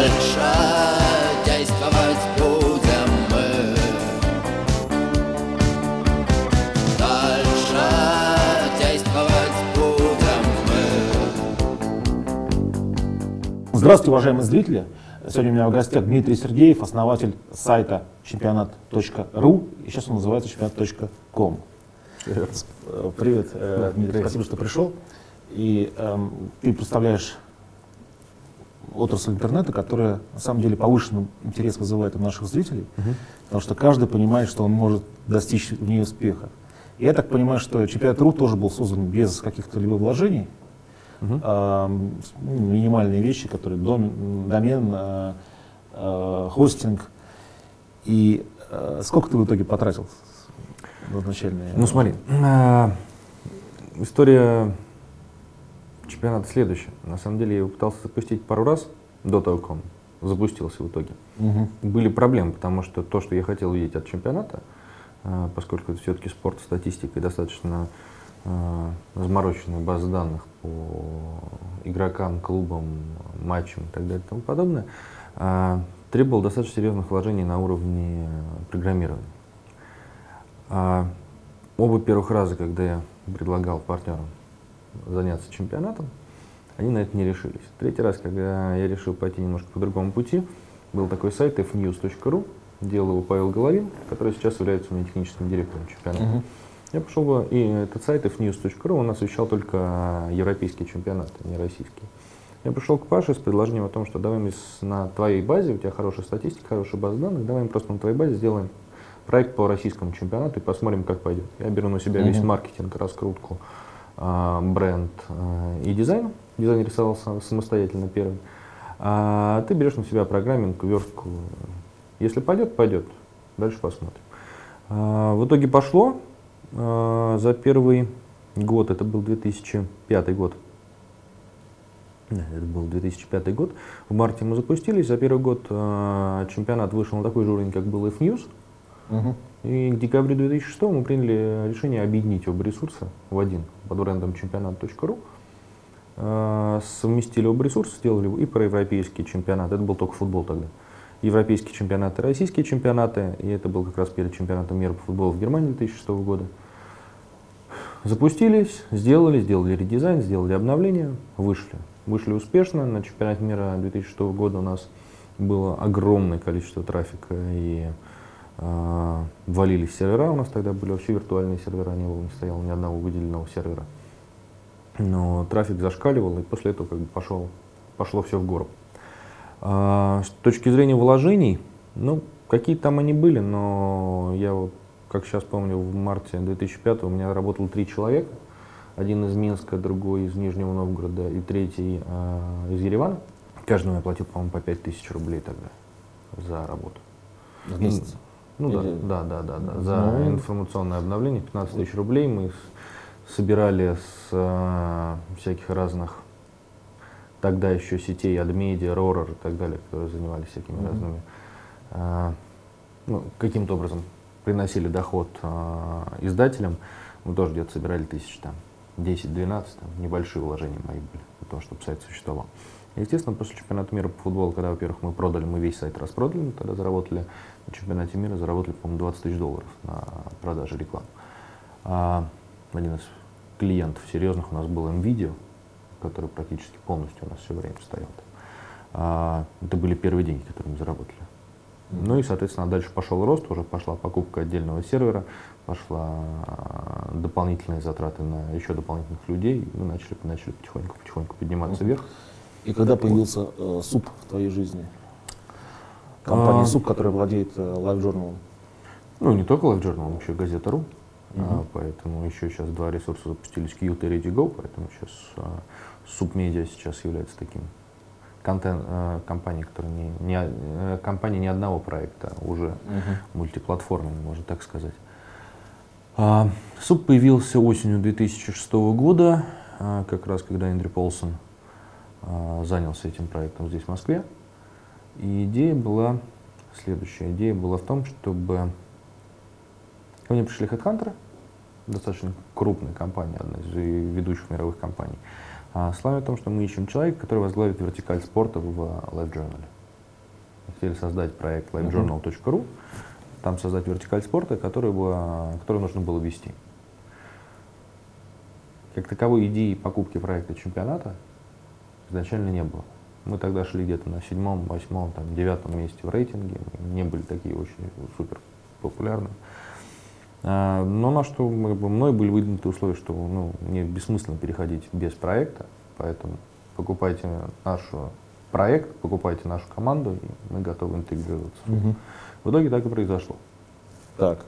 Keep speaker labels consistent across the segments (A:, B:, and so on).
A: Дальше действовать будем мы Дальше действовать будем мы
B: Здравствуйте, уважаемые зрители. Сегодня у меня в гостях Дмитрий Сергеев, основатель сайта чемпионат.ру, и сейчас он называется чемпионат.ком. Привет, Привет э, Дмитрий, спасибо, что пришел. И эм, ты представляешь отрасль интернета, которая на самом деле повышенный интерес вызывает у наших зрителей, потому что каждый понимает, что он может достичь в ней успеха. И я так понимаю, что чемпионат.ру тоже был создан без каких-то либо вложений, с- ну, минимальные вещи, которые домен, домен, э, э, хостинг. И э, сколько ты в итоге потратил на изначальные?
C: Ну смотри, а, история чемпионата следующая. На самом деле я его пытался запустить пару раз до того, как он запустился в итоге.
B: Мгм.
C: Были проблемы, потому что то, что я хотел видеть от чемпионата, а, поскольку это все-таки спорт, статистика и достаточно а, замороченная база данных по игрокам, клубам, матчам и так далее и тому подобное, а, требовал достаточно серьезных вложений на уровне программирования. Оба первых раза, когда я предлагал партнерам заняться чемпионатом, они на это не решились. Третий раз, когда я решил пойти немножко по другому пути, был такой сайт fnews.ru, делал его Павел Головин, который сейчас является у меня техническим директором чемпионата.
B: Мгм.
C: Я пошел бы, и этот сайт fnews.ru, он освещал только европейские чемпионаты, не российские. Я пришел к Паше с предложением о том, что давай мы на твоей базе, у тебя хорошая статистика, хорошая база данных, давай мы просто на твоей базе сделаем проект по российскому чемпионату и посмотрим, как пойдет. Я беру на себя весь
B: Мгм.
C: маркетинг, раскрутку, а, бренд а, и дизайн. Дизайн рисовал сам- самостоятельно первый. А ты берешь на себя программинг, верстку. Если пойдет, пойдет. Дальше посмотрим. А, В итоге пошло. А, За первый год, это был 2005 год, это был 2005 год. В марте мы запустились. За первый год а, чемпионат вышел на такой же уровень, как был F-News.
B: Мгм.
C: И к декабрю 2006 мы приняли решение объединить оба ресурса в один под брендом чемпионат.ру. А, Совместили оба ресурса, сделали и про европейский чемпионат. Это был только футбол тогда. Европейские чемпионаты, российские чемпионаты. И это был как раз перед чемпионатом мира по футболу в Германии 2006 года. Запустились, сделали, сделали редизайн, сделали обновление, вышли. Вышли успешно. На чемпионате мира 2006 года у нас было огромное количество трафика и э, валились сервера. У нас тогда были вообще виртуальные сервера, не было, не стояло ни одного выделенного сервера. Но трафик зашкаливал, и после этого как бы пошел, пошло все в гору. А, с точки зрения вложений, ну, какие там они были, но я вот, как сейчас помню, в марте 2005 у меня работало три человека. Один из Минска, другой из Нижнего Новгорода и третий а, из Еревана. Каждому я платил, по-моему, по 5000 рублей тогда за работу.
B: В месяц.
C: Ну да,
B: Или-
C: да, да, да, да. За
B: Ну.
C: информационное обновление 15 тысяч рублей мы собирали с а, всяких разных тогда еще сетей, Адмедиа, Ророр и так далее, которые занимались всякими
B: Мгм.
C: разными, а, ну, каким-то образом приносили доход а, издателям. Мы тоже где-то собирали тысяч там 10-12, там, небольшие вложения мои были того, чтобы сайт существовал. Естественно, после чемпионата мира по футболу, когда, во-первых, мы продали, мы весь сайт распродали, мы тогда заработали на чемпионате мира, заработали, по-моему, 20 тысяч долларов на продаже рекламы. А, один из клиентов серьезных у нас был NVIDIA, который практически полностью у нас все время стоял. А, это были первые деньги, которые мы заработали. Ну и, соответственно, дальше пошел рост, уже пошла покупка отдельного сервера, пошла а, дополнительные затраты на еще дополнительных людей, и мы начали, начали потихоньку, потихоньку подниматься вверх.
B: И когда появился э, СУП в твоей жизни? Компания
C: А.
B: СУП, которая владеет э, Live Journal.
C: Ну, не только Live Journal, еще Газета.ру.
B: Мгм.
C: А, поэтому еще сейчас два ресурса запустились, Qt и ReadyGo, поэтому сейчас а, Субмедиа сейчас является таким контент а, компанией, которая не, не, э, компания не одного проекта, а уже мультиплатформенный, можно так сказать. А, Суп появился осенью 2006 года, а, как раз когда Эндрю Полсон а, занялся этим проектом здесь, в Москве. И идея была следующая. Идея была в том, чтобы ко мне пришли HeadHunter, достаточно крупная компания, одна из ведущих мировых компаний, с о том, что мы ищем человека, который возглавит вертикаль спорта в Live Journal. хотели создать проект livejournal.ru, там создать вертикаль спорта, который, бы, который нужно было вести. Как таковой идеи покупки проекта чемпионата изначально не было. Мы тогда шли где-то на седьмом, восьмом, там, девятом месте в рейтинге, не были такие очень супер популярные. А, Но на что мной были выдвинуты условия, что ну, мне бессмысленно переходить без проекта, поэтому покупайте наш проект, покупайте нашу команду, и мы готовы интегрироваться.
B: Мгм.
C: В итоге так и произошло.
B: Так.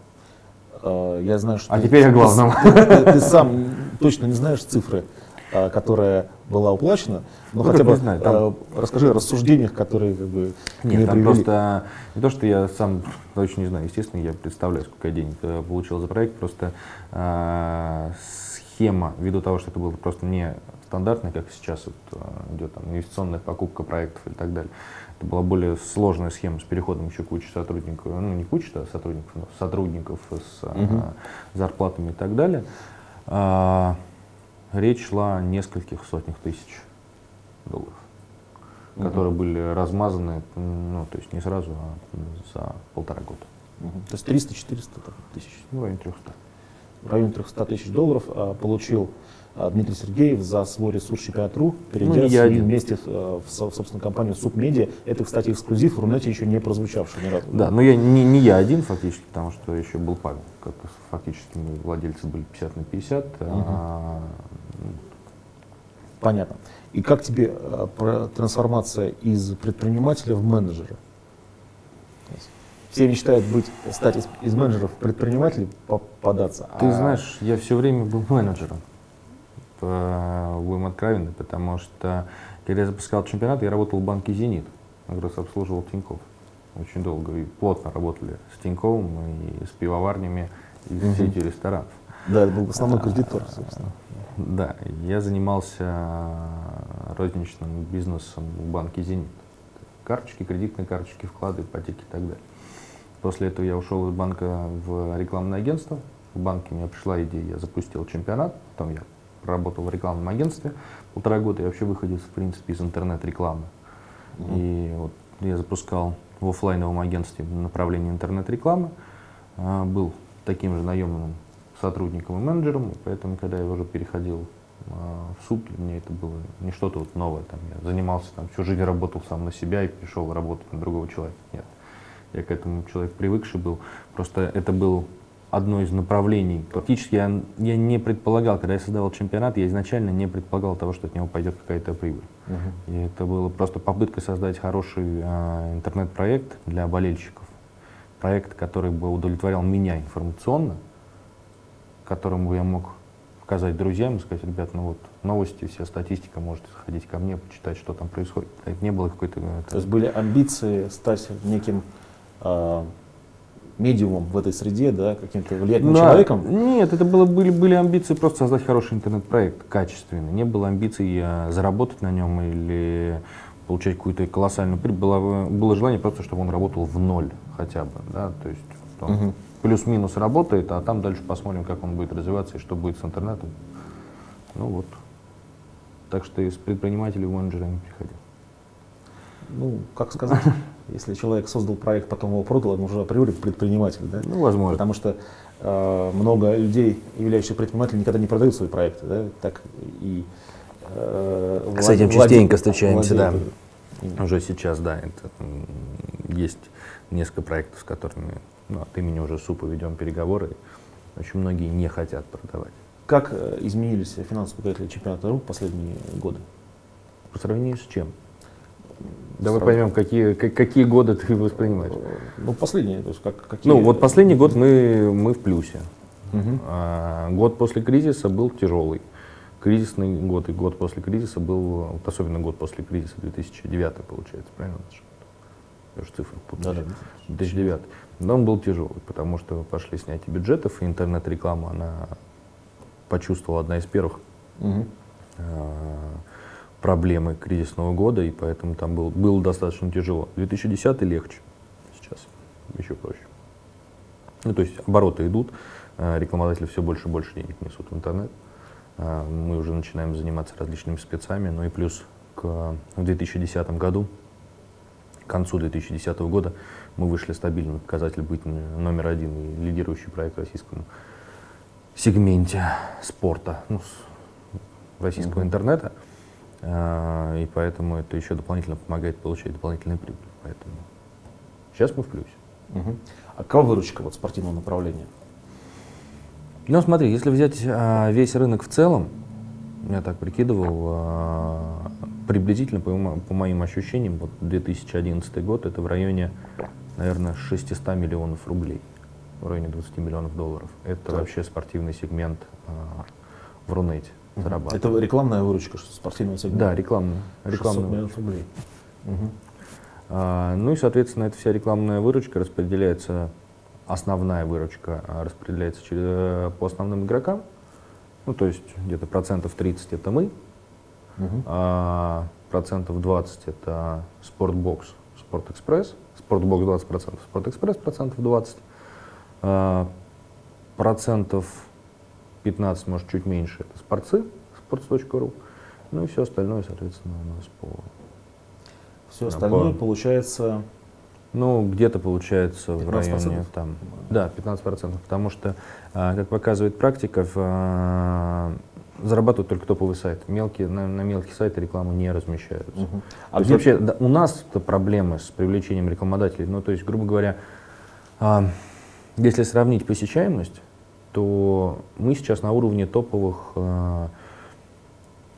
B: Э, Я знаю, что
C: А
B: ты-
C: теперь о главном.
B: Ты, ты- ты сам точно не знаешь цифры, э, которая была уплачена, но
C: Ну,
B: хотя бы
C: знаю, там-
B: э, расскажи о рассуждениях, которые как бы
C: Нет, там
B: привели.
C: просто не то, что я сам точно не знаю, естественно, я представляю, сколько я денег э, получил за проект, просто э, схема, ввиду того, что это было просто не стандартная, как сейчас вот, идет там, инвестиционная покупка проектов и так далее. Это была более сложная схема с переходом еще кучи сотрудников, ну не кучи а сотрудников, но сотрудников с
B: Мгм.
C: зарплатами и так далее. А, речь шла о нескольких сотнях тысяч долларов
B: Мгм.
C: которые были размазаны, м, ну, то есть не сразу, а за полтора года.
B: Мгм. То есть 300-400 там тысяч.
C: Ну, в районе 300.
B: В районе 300 тысяч долларов а, получил Дмитрий Сергеев за свой ресурс чемпионат.ру, перейдя
C: Ну, я один.
B: вместе э, в, в собственную компанию Субмедиа. Это, кстати, эксклюзив в Рунете еще не прозвучавший ни разу.
C: Да, но я не, не я один фактически, потому что еще был Павел. Как фактически мы владельцы были 50 на 50. а,
B: Понятно. И как тебе про- трансформация из предпринимателя в менеджера? Все мечтают быть, стать из, из менеджеров предпринимателей по- податься.
C: Ты
B: а
C: знаешь, я все время был менеджером. П- Будем откровенны, потому что когда я запускал чемпионат, я работал в банке «Зенит». Как раз обслуживал Тиньков. Очень долго и плотно работали с Тиньковым и с пивоварнями, и с сетью ресторанов.
B: Да, это был основной кредитор, собственно.
C: Да, я занимался розничным бизнесом в банке «Зенит». Карточки, кредитные карточки, вклады, ипотеки и так далее. После этого я ушел из банка в рекламное агентство. В банке мне пришла идея, я запустил чемпионат, потом я проработал в рекламном агентстве полтора года, я вообще выходил, в принципе, из интернет-рекламы. И вот я запускал в оффлайновом агентстве направление интернет-рекламы, а, был таким же наемным сотрудником и менеджером, поэтому, когда я уже переходил а, в суд, для меня это было не что-то вот новое. Там, я занимался, там, всю жизнь работал сам на себя и пришел работать на другого человека. Нет. Я к этому человек привыкший был. Просто это был одно из направлений. Практически я, я не предполагал, когда я создавал чемпионат, я изначально не предполагал того, что от него пойдет какая-то прибыль. И это было просто попытка создать хороший а, интернет-проект для болельщиков. Проект, который бы удовлетворял меня информационно, которому я мог показать друзьям и сказать, ребят, ну вот новости, вся статистика, можете сходить ко мне, почитать, что там происходит. Это не было какой-то... э, это-
B: То есть были амбиции стать неким а, медиумом в этой среде, да, каким-то влиятельным
C: Да.
B: человеком.
C: Нет, это было, были, были амбиции просто создать хороший интернет-проект, качественный. Не было амбиций э, заработать на нем или получать какую-то колоссальную прибыль. Было, было желание просто, чтобы он работал в ноль хотя бы. Да? То есть он
B: Мгм.
C: плюс-минус работает, а там дальше посмотрим, как он будет развиваться и что будет с интернетом. Ну вот. Так что из предпринимателей в менеджера не приходил.
B: Ну, как сказать, если человек создал проект, потом его продал, он уже априори предприниматель, да?
C: Ну, возможно.
B: Потому что э, много людей, являющихся предпринимателями, никогда не продают свои проекты, да? Так и э,
D: С этим частенько встречаемся, да.
B: владеют.
C: Уже сейчас, да, это, есть несколько проектов, с которыми ну, от имени уже СУПа ведем переговоры. Очень многие не хотят продавать.
B: Как э, изменились финансовые показатели чемпионата РУ в последние годы?
C: По сравнению с чем? Давай
B: Срав-
C: поймем, какие, как- какие годы ты воспринимаешь.
B: Ну, последние, то есть как, какие...
C: Ну, вот последний год мы, мы в плюсе.
B: Мгм.
C: А, год после кризиса был тяжелый. Кризисный год и год после кризиса был, вот особенно год после кризиса, 2009 получается, правильно? Я уже цифры путаю.
B: Да-да.
C: 2009. Но он был тяжелый, потому что пошли снятие бюджетов, и интернет-реклама, она почувствовала одна из первых
B: Мгм.
C: э, проблемы кризисного года, и поэтому там был, было достаточно тяжело. 2010 легче, сейчас еще проще. Ну, то есть обороты идут, э, рекламодатели все больше и больше денег несут в интернет. Э, Мы уже начинаем заниматься различными спецами, ну и плюс к, в 2010 году К концу 2010 года мы вышли стабильно показатель быть номер один и лидирующий проект в российском сегменте спорта, ну, российского
B: Мгм.
C: интернета. А, И поэтому это еще дополнительно помогает получать дополнительные прибыли. Поэтому сейчас мы в плюсе.
B: Мгм. А какова выручка вот спортивного направления?
C: Ну, смотри, если взять а, весь рынок в целом, я так прикидывал, а, приблизительно, по, по моим ощущениям, вот 2011 год, это в районе, наверное, 600 миллионов рублей, в районе 20 миллионов долларов. Это
B: Так.
C: вообще спортивный сегмент а, в Рунете зарабатывает.
B: Это рекламная выручка что спортивного сегмента?
C: Да, рекламная.
B: 600
C: рекламная.
B: миллионов рублей. Мгм.
C: А, Ну и, соответственно, эта вся рекламная выручка распределяется, основная выручка а, распределяется через, э, по основным игрокам. Ну, то есть где-то процентов 30 это мы,
B: Мгм.
C: а процентов 20 это Спортбокс, Спортэкспресс, Спортбокс 20 процентов, Спортэкспресс процентов 20, а, процентов 15, может, чуть меньше, это спортцы, sports.ru, ну и все остальное, соответственно, у нас по
B: Все остальное
C: по-
B: получается
C: Ну, где-то получается в
B: 15%?
C: районе там. Да, 15%. Потому что, а, как показывает практика, в, а, зарабатывают только топовый сайт. Мелкие, на, на мелкие сайты рекламу не размещаются. То
B: А
C: есть
B: где-
C: вообще да, у нас проблемы с привлечением рекламодателей. Ну, то есть, грубо говоря, а, если сравнить посещаемость, то мы сейчас на уровне топовых а,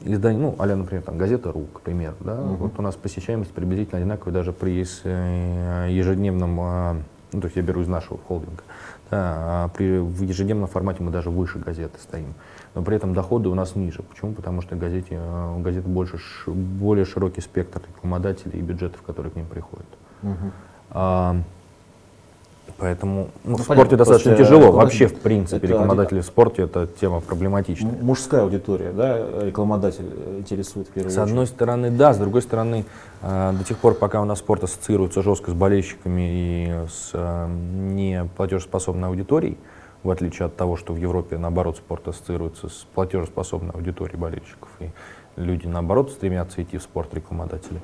C: изданий, ну, а например, там, газета «Ру», к примеру, да,
B: Мгм.
C: вот у нас посещаемость приблизительно одинаковая даже при э, ежедневном, а, ну, то есть я беру из нашего холдинга, да, а при, в ежедневном формате мы даже выше газеты стоим, но при этом доходы у нас ниже. Почему? Потому что газете, э, у газеты больше, более широкий спектр рекламодателей и бюджетов, которые к ним приходят.
B: Мгм.
C: А, поэтому ну,
B: Ну,
C: в
B: понятно,
C: спорте достаточно тяжело. Вообще, в принципе,
B: это
C: рекламодатели в спорте это тема проблематичная.
B: Мужская аудитория, да, рекламодатель э, интересует в первую
C: С одной
B: очередь.
C: стороны, да, с другой стороны, э, до тех пор, пока у нас спорт ассоциируется жестко с болельщиками и с э, неплатежеспособной аудиторией, в отличие от того, что в Европе, наоборот, спорт ассоциируется с платежеспособной аудиторией болельщиков, и люди, наоборот, стремятся идти в спорт рекламодатели,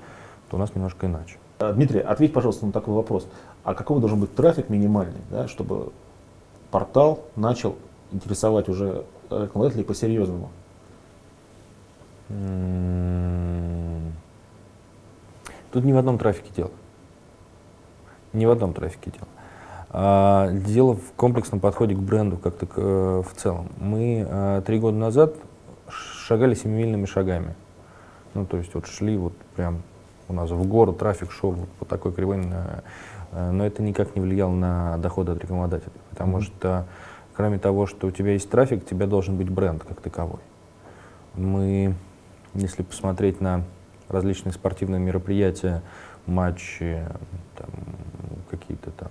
C: то у нас немножко иначе.
B: А, Дмитрий, ответь, пожалуйста, на такой вопрос. А какой должен быть трафик минимальный, да, чтобы портал начал интересовать уже рекламодателей по-серьезному?
C: М, Тут не в одном трафике дело. Не в одном трафике дело. А, дело в комплексном подходе к бренду как то в целом. Мы а, три года назад шагали семимильными шагами. Ну, то есть вот шли вот прям у нас в гору трафик шел вот по такой кривой, э, но это никак не влияло на доходы от рекламодателей, потому
B: Мгм.
C: что кроме того, что у тебя есть трафик, у тебя должен быть бренд как таковой. Мы, если посмотреть на различные спортивные мероприятия, матчи, какие-то там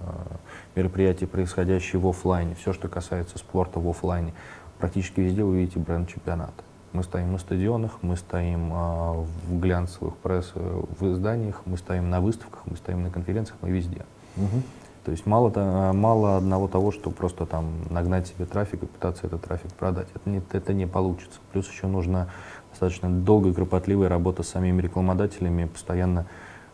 C: а, мероприятия, происходящие в оффлайне, все, что касается спорта в оффлайне, практически везде вы видите бренд чемпионата. Мы стоим на стадионах, мы стоим а, в глянцевых пресс, э, в изданиях, мы стоим на выставках, мы стоим на конференциях, мы везде.
B: Мгм.
C: То есть мало, то- мало одного того, что просто там нагнать себе трафик и пытаться этот трафик продать. Это не, это не получится. Плюс еще нужна достаточно долгая кропотливая работа с самими рекламодателями, постоянно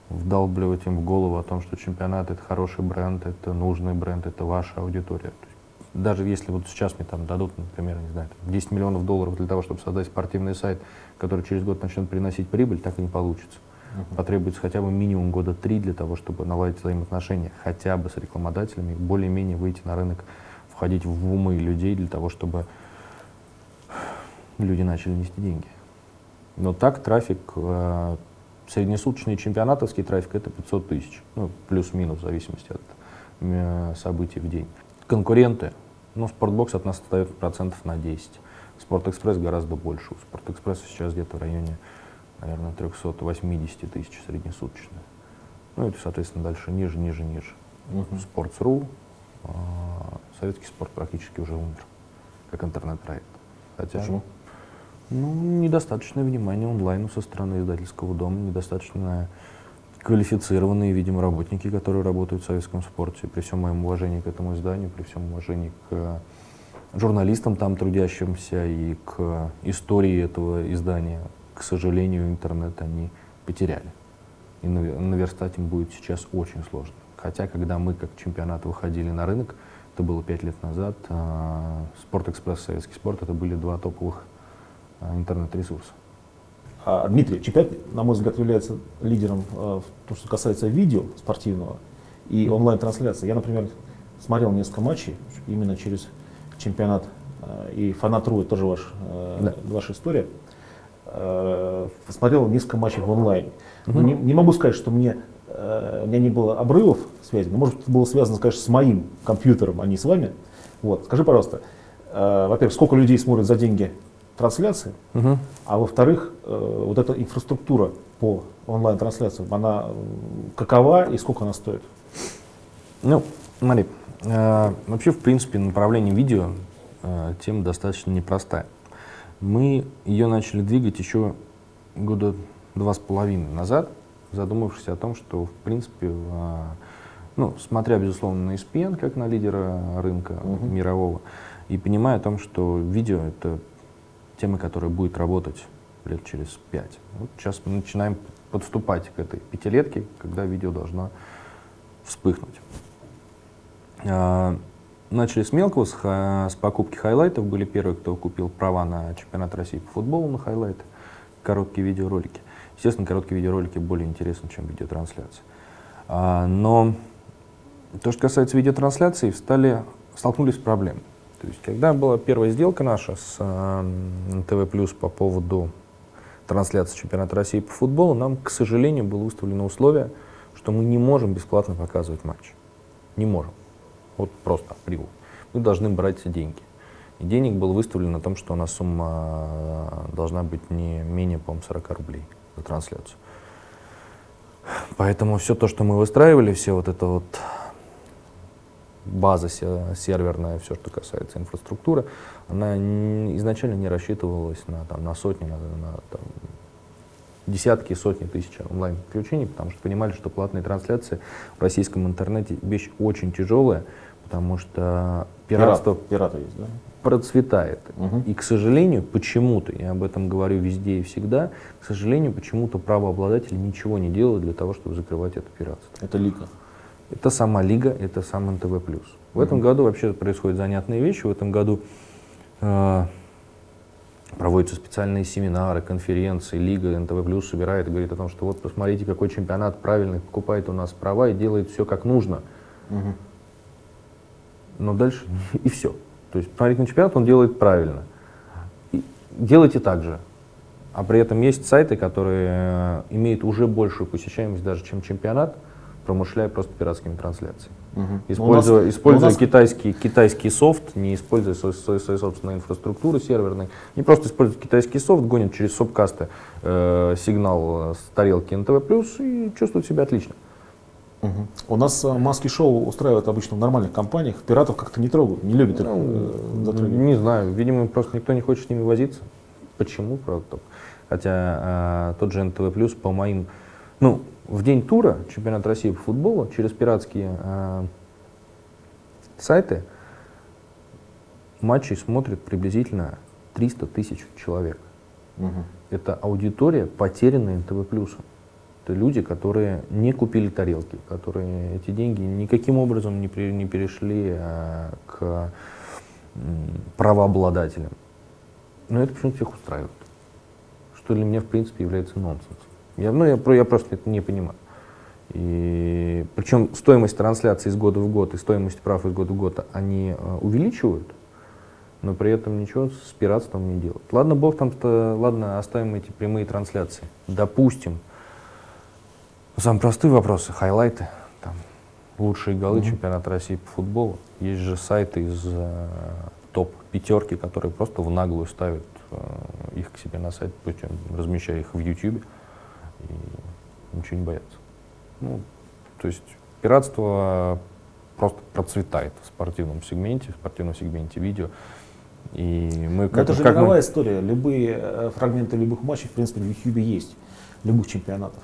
C: вдалбливать им в голову о том, что чемпионат это хороший бренд, это нужный бренд, это ваша аудитория. То даже если вот сейчас мне там дадут, например, не знаю, там 10 миллионов долларов для того, чтобы создать спортивный сайт, который через год начнет приносить прибыль, так и не получится.
B: Мгм.
C: Потребуется хотя бы минимум года три для того, чтобы наладить взаимоотношения хотя бы с рекламодателями, более-менее выйти на рынок, входить в умы людей для того, чтобы люди начали нести деньги. Но так трафик, э, среднесуточный чемпионатовский трафик это 500 тысяч, ну, плюс-минус в зависимости от э, событий в день. Конкуренты, ну, Спортбокс от нас отстает процентов на 10. Спортэкспресс гораздо больше. У Спортэкспресса сейчас где-то в районе, наверное, 380 тысяч среднесуточно. Ну, это, соответственно, дальше ниже, ниже, ниже.
B: Мгм.
C: Sports.ru, а, советский спорт практически уже умер, как интернет-проект. Хотя,
B: Почему?
C: ну, недостаточное внимание онлайну со стороны издательского дома, недостаточно квалифицированные, видимо, работники, которые работают в советском спорте. При всем моем уважении к этому изданию, при всем уважении к э, журналистам там трудящимся и к истории этого издания, к сожалению, интернет они потеряли. И, наве- наверстать им будет сейчас очень сложно. Хотя, когда мы как чемпионат выходили на рынок, это было пять лет назад, а, Спортэкспресс, Советский спорт, это были два топовых а, интернет-ресурса.
B: А, Дмитрий, чемпионат, на мой взгляд, является лидером э, в том, что касается видео спортивного и онлайн-трансляции. Я, например, смотрел несколько матчей именно через чемпионат э, и Фанат.ру, это тоже ваш, э,
C: Да.
B: ваша история. Смотрел несколько матчей в онлайне. Но не, не могу сказать, что мне, у меня не было обрывов связи, но может это было связано, конечно, с моим компьютером, а не с вами. Вот. Скажи, пожалуйста, во-первых, сколько людей смотрят за деньги трансляции, а во-вторых, э, вот эта инфраструктура по онлайн-трансляциям, она м, какова и сколько она стоит?
C: Ну, смотри, э, вообще, в принципе, направление видео э, тема достаточно непростая. Мы ее начали двигать еще года два с половиной назад, задумавшись о том, что, в принципе, э, ну, смотря, безусловно, на ESPN, как на лидера рынка мирового, и понимая о том, что видео — это тема, которая будет работать лет через пять. Вот сейчас мы начинаем подступать к этой пятилетке, когда видео должно вспыхнуть. А, Начали с мелкого, с, с покупки хайлайтов. Были первые, кто купил права на чемпионат России по футболу на хайлайты, короткие видеоролики. Естественно, короткие видеоролики более интересны, чем видеотрансляции. А, Но то, что касается видеотрансляций, встали, столкнулись с проблемой. То есть, когда была первая сделка наша с э, ТВ по поводу трансляции чемпионата России по футболу, нам, к сожалению, было выставлено условие, что мы не можем бесплатно показывать матч. Не можем. Вот просто априори. Мы должны брать деньги. И денег было выставлено на том, что у нас сумма э, должна быть не менее, по-моему, 40 рублей за трансляцию. Поэтому все то, что мы выстраивали, все вот это вот база се- серверная, все, что касается инфраструктуры, она изначально не рассчитывалась на, там, на сотни, на, на, там, десятки и сотни тысяч онлайн-включений, потому что понимали, что платные трансляции в российском интернете вещь очень тяжелая, потому что пиратство
B: Пират- Пираты есть, да?
C: процветает.
B: Мгм.
C: И, к сожалению, почему-то, я об этом говорю везде и всегда, к сожалению, почему-то правообладатели ничего не делают для того, чтобы закрывать это пиратство.
B: Это лика.
C: Это сама Лига, это сам НТВ+. В этом году вообще происходят занятные вещи. В этом году э, проводятся специальные семинары, конференции. Лига НТВ+, собирает и говорит о том, что вот посмотрите, какой чемпионат правильный, покупает у нас права и делает все как нужно. Но дальше и все. То есть посмотрите на чемпионат, он делает правильно. И делайте так же. А при этом есть сайты, которые э, имеют уже большую посещаемость даже, чем чемпионат, промышляя просто пиратскими трансляциями. Используя,
B: Ну, нас-
C: используя
B: у нас-
C: китайский, китайский софт, не используя свою, свою- свою собственную инфраструктуру серверной, не просто используют китайский софт, гонят через сопкасты э, сигнал э, с тарелки НТВ+, и чувствуют себя отлично.
B: Мгм. У нас э, маски-шоу устраивают обычно в нормальных компаниях, пиратов как-то не трогают, не любят их э, затрагивать.
C: Не знаю, видимо, просто никто не хочет с ними возиться. Почему, правда, так. Хотя а, тот же НТВ+, по моим... Ну, в день тура чемпионат России по футболу через пиратские а, сайты матчи смотрят приблизительно 300 тысяч человек.
B: Мгм.
C: Это аудитория, потерянная НТВ+. Это люди, которые не купили тарелки, которые эти деньги никаким образом не, при- не перешли а, к м, правообладателям. Но это почему-то всех устраивает. Что для меня, в принципе, является нонсенсом. Я, ну, я, я просто это не понимаю. И, причем стоимость трансляции из года в год и стоимость прав из года в год они э, увеличивают, но при этом ничего с пиратством не делают. Ладно, бог там, то, ладно, оставим эти прямые трансляции. Допустим, самые простые вопросы, хайлайты, там, лучшие голы чемпионата России по футболу. Есть же сайты из э, топ пятерки, которые просто в наглую ставят э, их к себе на сайт, причем размещая их в YouTube, и ничего не боятся. Ну, то есть пиратство просто процветает в спортивном сегменте, в спортивном сегменте видео. И мы
B: Но
C: как,
B: это же
C: как мы-
B: мировая история. Любые э, фрагменты любых матчей, в принципе, в YouTube есть. Любых чемпионатов.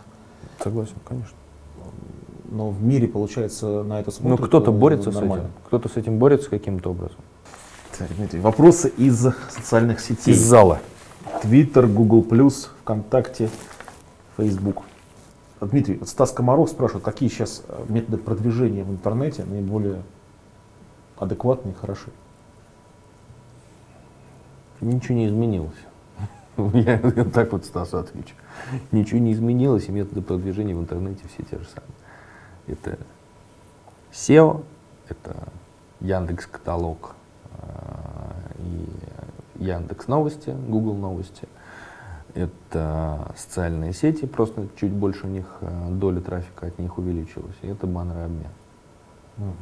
C: Согласен, конечно.
B: Но в мире, получается, на это
C: Ну,
B: смотрят.
C: кто-то
B: э,
C: борется с
B: нормально.
C: этим. Кто-то с этим борется каким-то образом.
B: Так, Дмитрий, вопросы из социальных сетей.
C: Из зала.
B: Твиттер, Google+, ВКонтакте, Facebook. Дмитрий, вот Стас Комаров спрашивает, какие сейчас э, методы продвижения в интернете наиболее адекватные и хороши?
C: Ничего не изменилось. Я так вот Стасу отвечу. Ничего не изменилось, и методы продвижения в интернете все те же самые. Это SEO, это Яндекс Каталог э, и Яндекс Новости, Google Новости. Это социальные сети, просто чуть больше у них э, доля трафика от них увеличилась. И это баннеры обмен.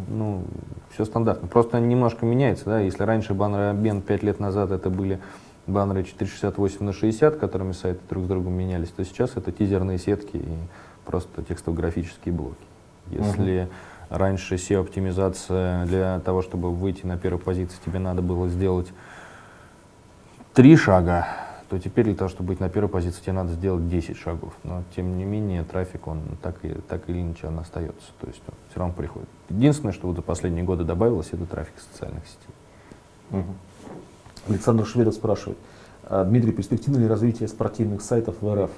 C: Ну, все стандартно. Просто немножко меняется, да. Если раньше баннеры обмен 5 лет назад это были баннеры 468 на 60, которыми сайты друг с другом менялись, то сейчас это тизерные сетки и просто текстово-графические блоки. Если uh-huh. раньше SEO-оптимизация для того, чтобы выйти на первую позицию, тебе надо было сделать три шага, то теперь для того, чтобы быть на первой позиции, тебе надо сделать 10 шагов. Но тем не менее трафик, он так, и, так или иначе он остается. То есть он все равно приходит. Единственное, что вот за последние годы добавилось, это трафик социальных сетей.
B: Угу. Александр Шведов спрашивает. А, Дмитрий, перспективно ли развитие спортивных сайтов в РФ?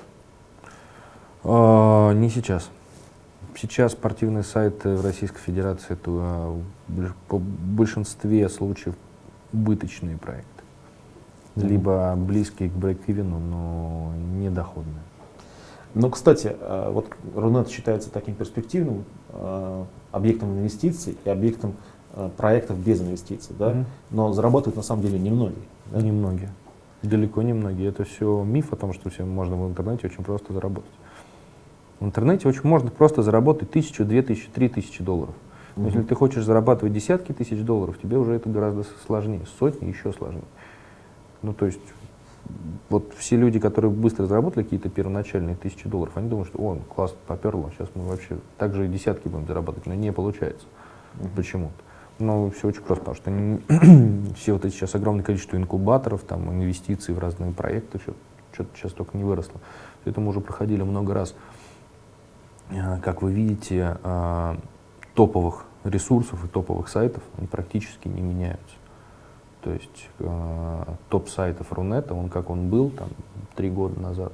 C: А, не сейчас. Сейчас спортивные сайты в Российской Федерации это а, по большинстве случаев убыточные проекты. Mm-hmm. Либо близкие к брейк-ивену, но недоходные.
B: Но, кстати, а, вот Рунет считается таким перспективным э, объектом инвестиций и объектом Э, проектов без инвестиций, да, mm-hmm. но зарабатывают на самом деле немногие.
C: Да? Немногие. Далеко не многие. Это все миф о том, что все можно в интернете очень просто заработать. В интернете очень можно просто заработать тысячу, две тысячи, три тысячи долларов. Но mm-hmm. если ты хочешь зарабатывать десятки тысяч долларов, тебе уже это гораздо сложнее, сотни еще сложнее. Ну, то есть, вот все люди, которые быстро заработали какие-то первоначальные тысячи долларов, они думают, что, о, классно, поперло, сейчас мы вообще так же и десятки будем зарабатывать, но не получается. Mm-hmm. Почему-то. Ну, все очень просто, потому что они, все вот эти сейчас огромное количество инкубаторов, там, инвестиций в разные проекты, что-то сейчас только не выросло. Все это мы уже проходили много раз. А, как вы видите, а, топовых ресурсов и топовых сайтов, они практически не меняются. То есть э, топ сайтов Рунета, он как он был там три года назад,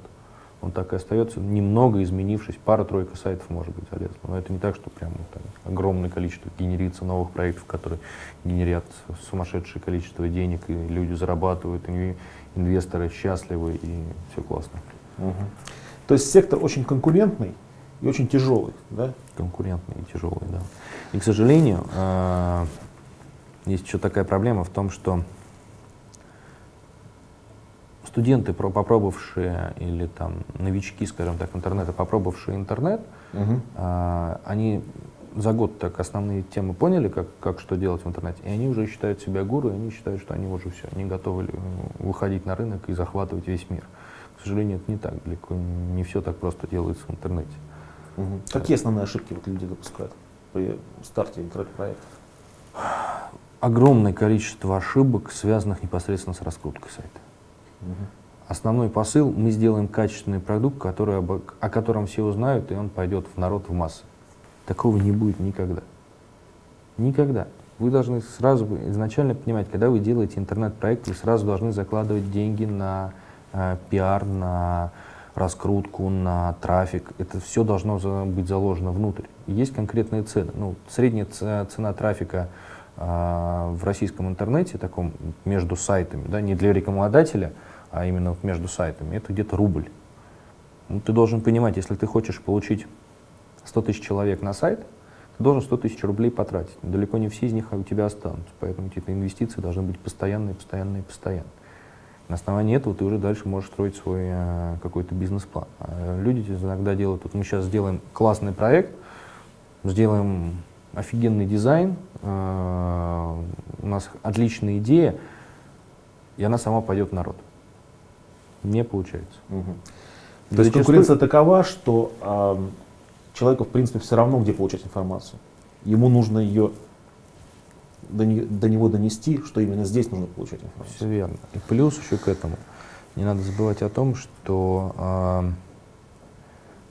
C: он так и остается, немного изменившись, пара-тройка сайтов может быть залезла. Но это не так, что прям там, огромное количество генерится новых проектов, которые генерят сумасшедшее количество денег, и люди зарабатывают, и инвесторы счастливы, и все классно.
B: Угу. То есть сектор очень конкурентный и очень тяжелый, да?
C: Конкурентный и тяжелый, да. И, к сожалению, э, есть еще такая проблема в том, что студенты, попробовавшие, или там новички, скажем так, интернета, попробовавшие интернет, угу. а, они за год так основные темы поняли, как, как что делать в интернете, и они уже считают себя гуру, и они считают, что они уже все, они готовы выходить на рынок и захватывать весь мир. К сожалению, это не так, далеко не все так просто делается в интернете.
B: Угу. Какие основные ошибки вот люди допускают при старте интернет-проектов?
C: Огромное количество ошибок, связанных непосредственно с раскруткой сайта. Основной посыл – мы сделаем качественный продукт, который, о котором все узнают, и он пойдет в народ в массы. Такого не будет никогда. Никогда. Вы должны сразу изначально понимать, когда вы делаете интернет-проект, вы сразу должны закладывать деньги на э, пиар, на раскрутку, на трафик. Это все должно быть заложено внутрь. И есть конкретные цены. Ну, средняя цена трафика в российском интернете, таком между сайтами, да, не для рекламодателя – а именно между сайтами, это где-то рубль. Ну, ты должен понимать, если ты хочешь получить 100 тысяч человек на сайт, ты должен 100 тысяч рублей потратить. Далеко не все из них у тебя останутся, поэтому эти инвестиции должны быть постоянные, постоянные, постоянные. На основании этого ты уже дальше можешь строить свой э, какой-то бизнес-план. А люди иногда делают, вот мы сейчас сделаем классный проект, сделаем офигенный дизайн, э, у нас отличная идея, и она сама пойдет в народ не получается.
B: Угу. То есть конкуренция такова, что э, человеку, в принципе, все равно, где получать информацию. Ему нужно ее до, не, до него донести, что именно здесь нужно получать информацию.
C: Все верно. И плюс еще к этому, не надо забывать о том, что э,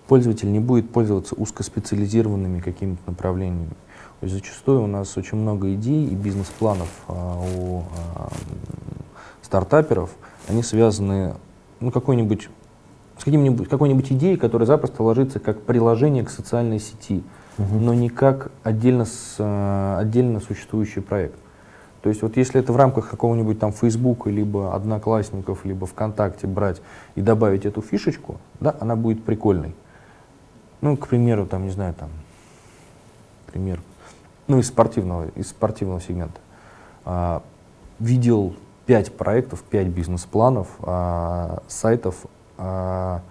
C: пользователь не будет пользоваться узкоспециализированными какими-то направлениями. То есть зачастую у нас очень много идей и бизнес-планов э, у э, стартаперов, они связаны ну, какой-нибудь с каким-нибудь, какой-нибудь идеей, которая запросто ложится как приложение к социальной сети, но не как отдельно, с, э, отдельно существующий проект. То есть вот если это в рамках какого-нибудь там Facebook, либо Одноклассников, либо ВКонтакте брать и добавить эту фишечку, да, она будет прикольной. Ну, к примеру, там, не знаю, там, пример, ну, из спортивного, из спортивного сегмента. А, видел пять проектов, пять бизнес-планов, а, сайтов а,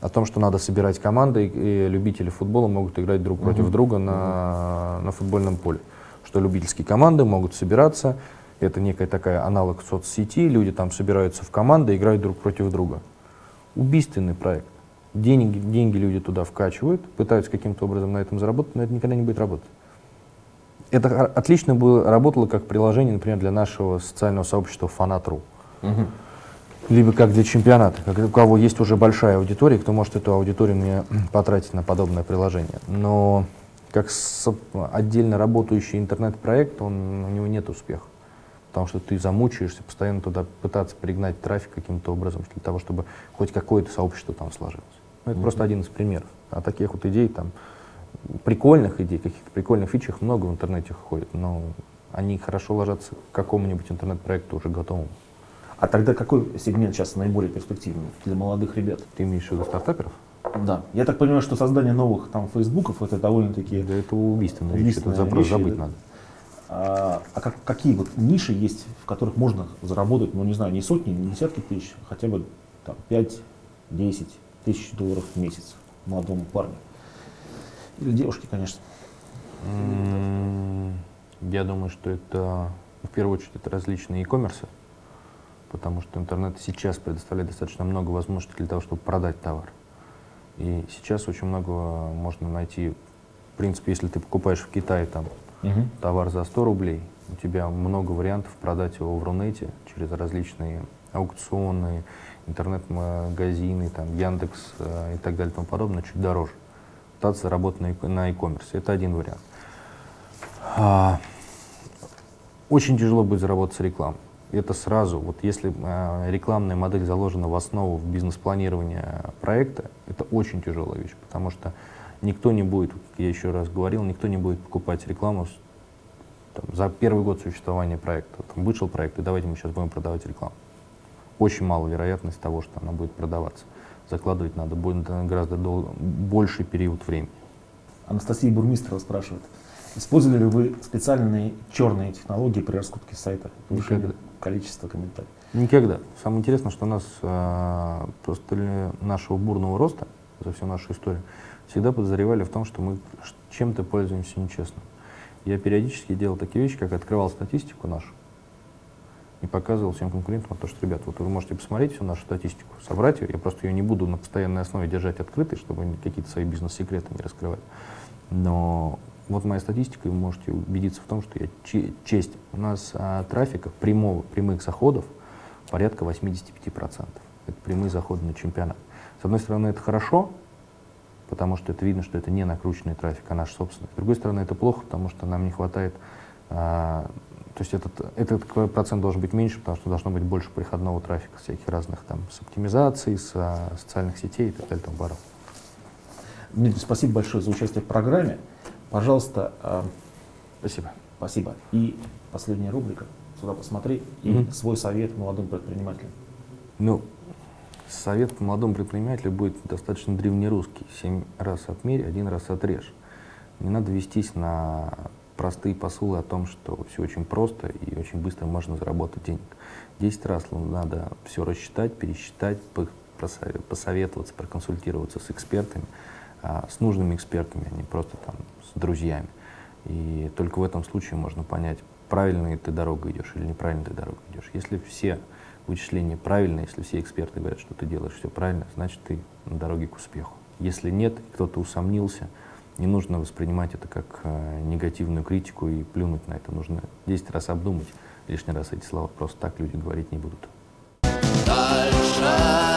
C: о том, что надо собирать команды, и, и любители футбола могут играть друг против друга на, на футбольном поле что любительские команды могут собираться, это некая такая аналог соцсети, люди там собираются в команды, играют друг против друга. Убийственный проект. Деньги, деньги люди туда вкачивают, пытаются каким-то образом на этом заработать, но это никогда не будет работать. Это отлично было, работало как приложение, например, для нашего социального сообщества Фанат.ру. Угу. Либо как для чемпионата, как, у кого есть уже большая аудитория, кто может эту аудиторию мне потратить на подобное приложение. Но как отдельно работающий интернет-проект, он, у него нет успеха. Потому что ты замучаешься постоянно туда пытаться пригнать трафик каким-то образом для того, чтобы хоть какое-то сообщество там сложилось. Ну, это mm-hmm. просто один из примеров. А таких вот идей там, прикольных идей, каких-то прикольных фичах много в интернете ходит, но они хорошо ложатся к какому-нибудь интернет-проекту уже готовому.
B: А тогда какой сегмент сейчас наиболее перспективный для молодых ребят?
C: Ты имеешь в виду стартаперов?
B: Да. Я так понимаю, что создание новых там фейсбуков это довольно-таки...
C: Да это убийственная вещь, это запрос забыть надо.
B: А, а как, какие вот ниши есть, в которых можно заработать, ну не знаю, не сотни, не десятки тысяч, хотя бы там 5-10 тысяч долларов в месяц молодому парню? Или девушке, конечно.
C: Я думаю, что это в первую очередь это различные e-commerce, потому что интернет сейчас предоставляет достаточно много возможностей для того, чтобы продать товар. И сейчас очень много можно найти. В принципе, если ты покупаешь в Китае там угу. товар за 100 рублей, у тебя много вариантов продать его в Рунете через различные аукционы, интернет-магазины, там, Яндекс э, и так далее и тому подобное, чуть дороже. Пытаться заработать на, e-commerce. Это один вариант. А, очень тяжело будет заработать с рекламой это сразу, вот если э, рекламная модель заложена в основу в бизнес-планирования проекта, это очень тяжелая вещь, потому что никто не будет, я еще раз говорил, никто не будет покупать рекламу там, за первый год существования проекта. Там, вышел проект, и давайте мы сейчас будем продавать рекламу. Очень мало вероятность того, что она будет продаваться. Закладывать надо гораздо дол- больший период времени.
B: Анастасия Бурмистрова спрашивает, использовали ли вы специальные черные технологии при раскрутке сайта?
C: Никогда
B: количество комментариев?
C: Никогда. Самое интересное, что у нас э, просто нашего бурного роста за всю нашу историю всегда подозревали в том, что мы чем-то пользуемся нечестно. Я периодически делал такие вещи, как открывал статистику нашу и показывал всем конкурентам то, что, ребят, вот вы можете посмотреть всю нашу статистику, собрать ее, я просто ее не буду на постоянной основе держать открытой, чтобы какие-то свои бизнес-секреты не раскрывать. Но вот моя статистика, и вы можете убедиться в том, что я честь. У нас а, трафика прямого, прямых заходов порядка 85%. Это прямые заходы на чемпионат. С одной стороны, это хорошо, потому что это видно, что это не накрученный трафик, а наш собственный. С другой стороны, это плохо, потому что нам не хватает, а, то есть этот, этот процент должен быть меньше, потому что должно быть больше приходного трафика, всяких разных там с оптимизацией, с а, социальных сетей и так далее. Там,
B: Дмитрий, спасибо большое за участие в программе. Пожалуйста. Э,
C: спасибо.
B: Спасибо. И последняя рубрика. Сюда посмотри. И mm-hmm. свой совет молодым предпринимателям.
C: Ну, совет молодому предпринимателю будет достаточно древнерусский. Семь раз отмерь, один раз отрежь. Не надо вестись на простые посулы о том, что все очень просто и очень быстро можно заработать денег. Десять раз надо все рассчитать, пересчитать, посоветоваться, проконсультироваться с экспертами, а, с нужными экспертами, а не просто там с друзьями. И только в этом случае можно понять, правильной ты дорогой идешь или неправильной ты дорогой идешь. Если все вычисления правильные, если все эксперты говорят, что ты делаешь все правильно, значит ты на дороге к успеху. Если нет, кто-то усомнился, не нужно воспринимать это как э, негативную критику и плюнуть на это. Нужно 10 раз обдумать лишний раз эти слова. Просто так люди говорить не будут. Дальше.